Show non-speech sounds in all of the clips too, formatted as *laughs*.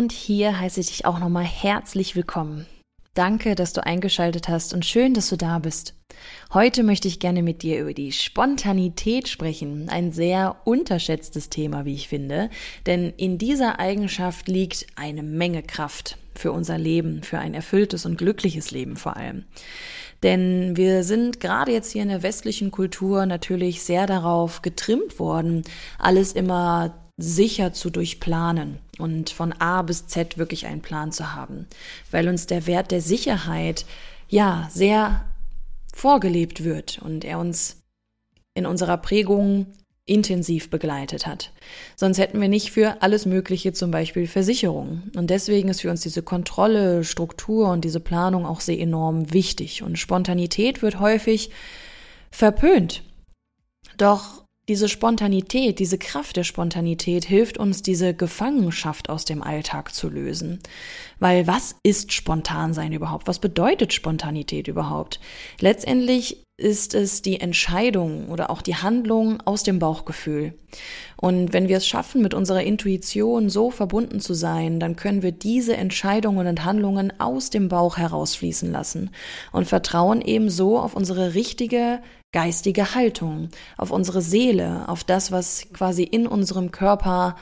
Und hier heiße ich dich auch nochmal herzlich willkommen. Danke, dass du eingeschaltet hast und schön, dass du da bist. Heute möchte ich gerne mit dir über die Spontanität sprechen. Ein sehr unterschätztes Thema, wie ich finde, denn in dieser Eigenschaft liegt eine Menge Kraft für unser Leben, für ein erfülltes und glückliches Leben vor allem. Denn wir sind gerade jetzt hier in der westlichen Kultur natürlich sehr darauf getrimmt worden, alles immer sicher zu durchplanen und von A bis Z wirklich einen Plan zu haben, weil uns der Wert der Sicherheit ja sehr vorgelebt wird und er uns in unserer Prägung intensiv begleitet hat. Sonst hätten wir nicht für alles Mögliche zum Beispiel Versicherungen. Und deswegen ist für uns diese Kontrolle, Struktur und diese Planung auch sehr enorm wichtig. Und Spontanität wird häufig verpönt. Doch diese Spontanität, diese Kraft der Spontanität hilft uns, diese Gefangenschaft aus dem Alltag zu lösen. Weil was ist spontan sein überhaupt? Was bedeutet Spontanität überhaupt? Letztendlich ist es die Entscheidung oder auch die Handlung aus dem Bauchgefühl. Und wenn wir es schaffen, mit unserer Intuition so verbunden zu sein, dann können wir diese Entscheidungen und Handlungen aus dem Bauch herausfließen lassen und vertrauen eben so auf unsere richtige geistige Haltung, auf unsere Seele, auf das, was quasi in unserem Körper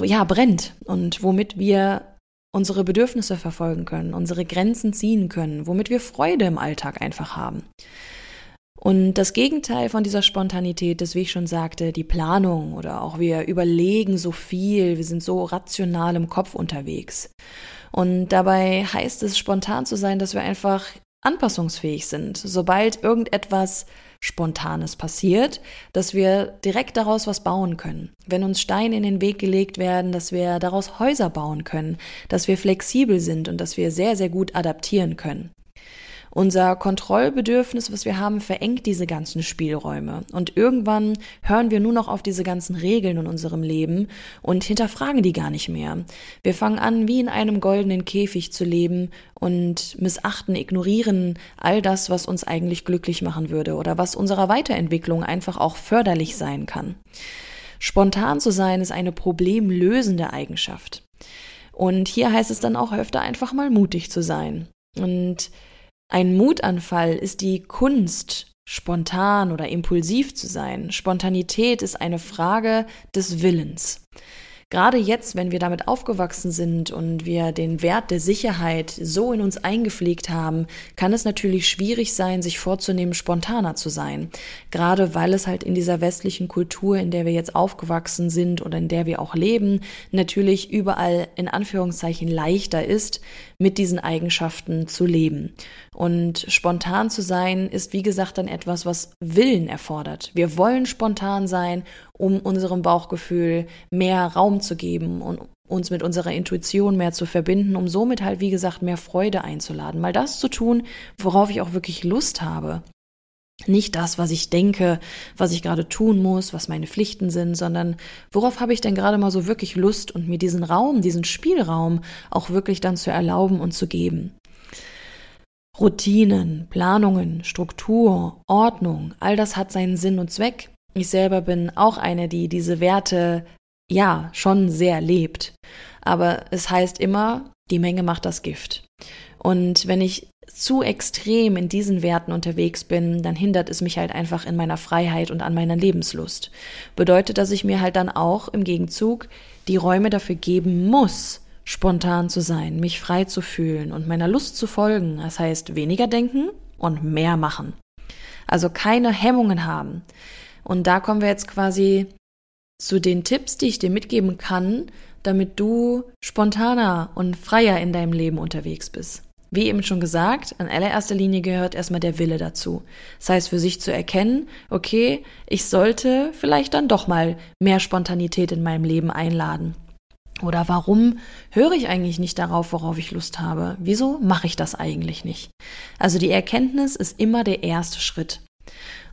ja brennt und womit wir unsere Bedürfnisse verfolgen können, unsere Grenzen ziehen können, womit wir Freude im Alltag einfach haben. Und das Gegenteil von dieser Spontanität ist, wie ich schon sagte, die Planung oder auch wir überlegen so viel, wir sind so rational im Kopf unterwegs. Und dabei heißt es, spontan zu sein, dass wir einfach anpassungsfähig sind. Sobald irgendetwas Spontanes passiert, dass wir direkt daraus was bauen können. Wenn uns Steine in den Weg gelegt werden, dass wir daraus Häuser bauen können, dass wir flexibel sind und dass wir sehr, sehr gut adaptieren können. Unser Kontrollbedürfnis, was wir haben, verengt diese ganzen Spielräume. Und irgendwann hören wir nur noch auf diese ganzen Regeln in unserem Leben und hinterfragen die gar nicht mehr. Wir fangen an, wie in einem goldenen Käfig zu leben und missachten, ignorieren all das, was uns eigentlich glücklich machen würde oder was unserer Weiterentwicklung einfach auch förderlich sein kann. Spontan zu sein ist eine problemlösende Eigenschaft. Und hier heißt es dann auch öfter einfach mal mutig zu sein. Und ein Mutanfall ist die Kunst, spontan oder impulsiv zu sein. Spontanität ist eine Frage des Willens. Gerade jetzt, wenn wir damit aufgewachsen sind und wir den Wert der Sicherheit so in uns eingepflegt haben, kann es natürlich schwierig sein, sich vorzunehmen, spontaner zu sein. Gerade weil es halt in dieser westlichen Kultur, in der wir jetzt aufgewachsen sind oder in der wir auch leben, natürlich überall in Anführungszeichen leichter ist, mit diesen Eigenschaften zu leben. Und spontan zu sein ist, wie gesagt, dann etwas, was Willen erfordert. Wir wollen spontan sein, um unserem Bauchgefühl mehr Raum zu geben und uns mit unserer Intuition mehr zu verbinden, um somit halt, wie gesagt, mehr Freude einzuladen. Mal das zu tun, worauf ich auch wirklich Lust habe. Nicht das, was ich denke, was ich gerade tun muss, was meine Pflichten sind, sondern worauf habe ich denn gerade mal so wirklich Lust und mir diesen Raum, diesen Spielraum auch wirklich dann zu erlauben und zu geben. Routinen, Planungen, Struktur, Ordnung, all das hat seinen Sinn und Zweck. Ich selber bin auch eine, die diese Werte ja schon sehr lebt. Aber es heißt immer, die Menge macht das Gift. Und wenn ich zu extrem in diesen Werten unterwegs bin, dann hindert es mich halt einfach in meiner Freiheit und an meiner Lebenslust. Bedeutet, dass ich mir halt dann auch im Gegenzug die Räume dafür geben muss, spontan zu sein, mich frei zu fühlen und meiner Lust zu folgen. Das heißt, weniger denken und mehr machen. Also keine Hemmungen haben. Und da kommen wir jetzt quasi zu den Tipps, die ich dir mitgeben kann, damit du spontaner und freier in deinem Leben unterwegs bist. Wie eben schon gesagt, an allererster Linie gehört erstmal der Wille dazu. Das heißt, für sich zu erkennen, okay, ich sollte vielleicht dann doch mal mehr Spontanität in meinem Leben einladen. Oder warum höre ich eigentlich nicht darauf, worauf ich Lust habe? Wieso mache ich das eigentlich nicht? Also die Erkenntnis ist immer der erste Schritt.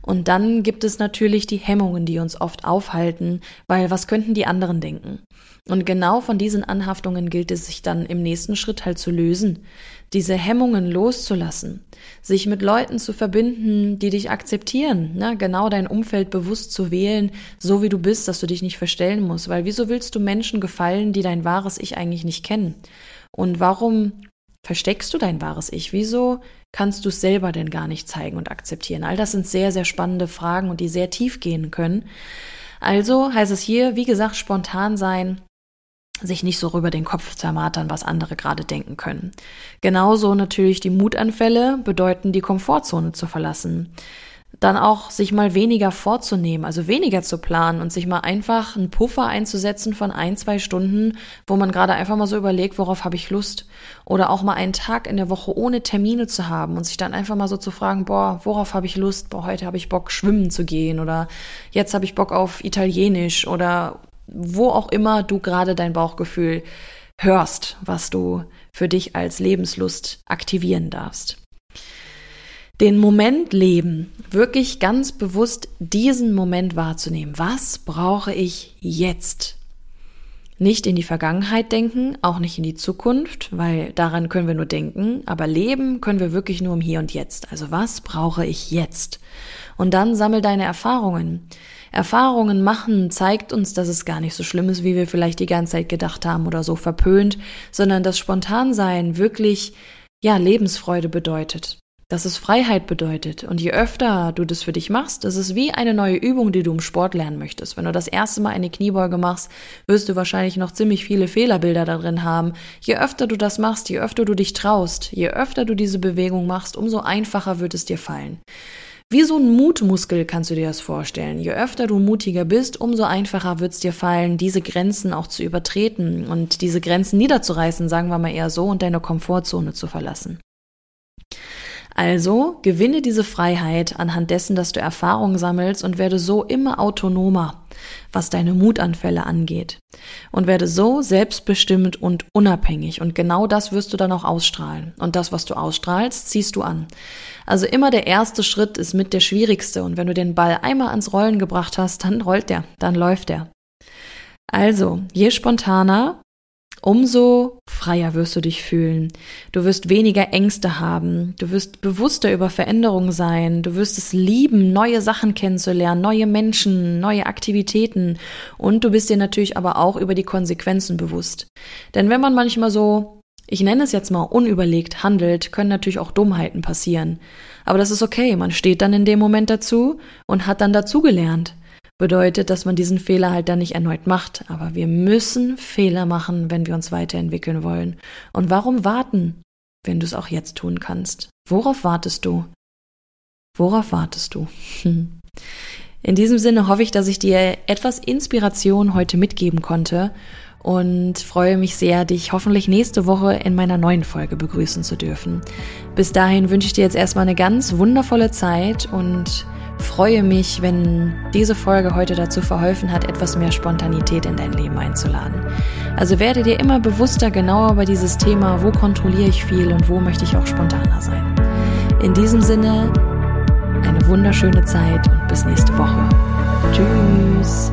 Und dann gibt es natürlich die Hemmungen, die uns oft aufhalten, weil was könnten die anderen denken? Und genau von diesen Anhaftungen gilt es sich dann im nächsten Schritt halt zu lösen, diese Hemmungen loszulassen, sich mit Leuten zu verbinden, die dich akzeptieren, ne? genau dein Umfeld bewusst zu wählen, so wie du bist, dass du dich nicht verstellen musst, weil wieso willst du Menschen gefallen, die dein wahres Ich eigentlich nicht kennen? Und warum versteckst du dein wahres Ich? Wieso kannst du es selber denn gar nicht zeigen und akzeptieren? All das sind sehr, sehr spannende Fragen und die sehr tief gehen können. Also heißt es hier, wie gesagt, spontan sein, sich nicht so über den Kopf zermatern, was andere gerade denken können. Genauso natürlich die Mutanfälle bedeuten, die Komfortzone zu verlassen dann auch sich mal weniger vorzunehmen, also weniger zu planen und sich mal einfach einen Puffer einzusetzen von ein, zwei Stunden, wo man gerade einfach mal so überlegt, worauf habe ich Lust? Oder auch mal einen Tag in der Woche ohne Termine zu haben und sich dann einfach mal so zu fragen, boah, worauf habe ich Lust? Boah, heute habe ich Bock, schwimmen zu gehen oder jetzt habe ich Bock auf Italienisch oder wo auch immer du gerade dein Bauchgefühl hörst, was du für dich als Lebenslust aktivieren darfst den Moment leben, wirklich ganz bewusst diesen Moment wahrzunehmen. Was brauche ich jetzt? Nicht in die Vergangenheit denken, auch nicht in die Zukunft, weil daran können wir nur denken, aber leben können wir wirklich nur im Hier und Jetzt. Also was brauche ich jetzt? Und dann sammel deine Erfahrungen. Erfahrungen machen zeigt uns, dass es gar nicht so schlimm ist, wie wir vielleicht die ganze Zeit gedacht haben oder so verpönt, sondern dass Spontansein wirklich ja Lebensfreude bedeutet dass es Freiheit bedeutet. Und je öfter du das für dich machst, das ist wie eine neue Übung, die du im Sport lernen möchtest. Wenn du das erste Mal eine Kniebeuge machst, wirst du wahrscheinlich noch ziemlich viele Fehlerbilder darin haben. Je öfter du das machst, je öfter du dich traust, je öfter du diese Bewegung machst, umso einfacher wird es dir fallen. Wie so ein Mutmuskel kannst du dir das vorstellen. Je öfter du mutiger bist, umso einfacher wird es dir fallen, diese Grenzen auch zu übertreten und diese Grenzen niederzureißen, sagen wir mal eher so, und deine Komfortzone zu verlassen. Also gewinne diese Freiheit anhand dessen, dass du Erfahrungen sammelst und werde so immer autonomer, was deine Mutanfälle angeht. Und werde so selbstbestimmt und unabhängig. Und genau das wirst du dann auch ausstrahlen. Und das, was du ausstrahlst, ziehst du an. Also immer der erste Schritt ist mit der schwierigste. Und wenn du den Ball einmal ans Rollen gebracht hast, dann rollt der, dann läuft der. Also, je spontaner, umso freier wirst du dich fühlen. Du wirst weniger Ängste haben. Du wirst bewusster über Veränderungen sein. Du wirst es lieben, neue Sachen kennenzulernen, neue Menschen, neue Aktivitäten. Und du bist dir natürlich aber auch über die Konsequenzen bewusst. Denn wenn man manchmal so, ich nenne es jetzt mal unüberlegt handelt, können natürlich auch Dummheiten passieren. Aber das ist okay. Man steht dann in dem Moment dazu und hat dann dazugelernt bedeutet, dass man diesen Fehler halt dann nicht erneut macht. Aber wir müssen Fehler machen, wenn wir uns weiterentwickeln wollen. Und warum warten, wenn du es auch jetzt tun kannst? Worauf wartest du? Worauf wartest du? *laughs* In diesem Sinne hoffe ich, dass ich dir etwas Inspiration heute mitgeben konnte und freue mich sehr, dich hoffentlich nächste Woche in meiner neuen Folge begrüßen zu dürfen. Bis dahin wünsche ich dir jetzt erstmal eine ganz wundervolle Zeit und freue mich, wenn diese Folge heute dazu verholfen hat, etwas mehr Spontanität in dein Leben einzuladen. Also werde dir immer bewusster genauer über dieses Thema, wo kontrolliere ich viel und wo möchte ich auch spontaner sein. In diesem Sinne, eine wunderschöne Zeit und bis nächste Woche. Tschüss.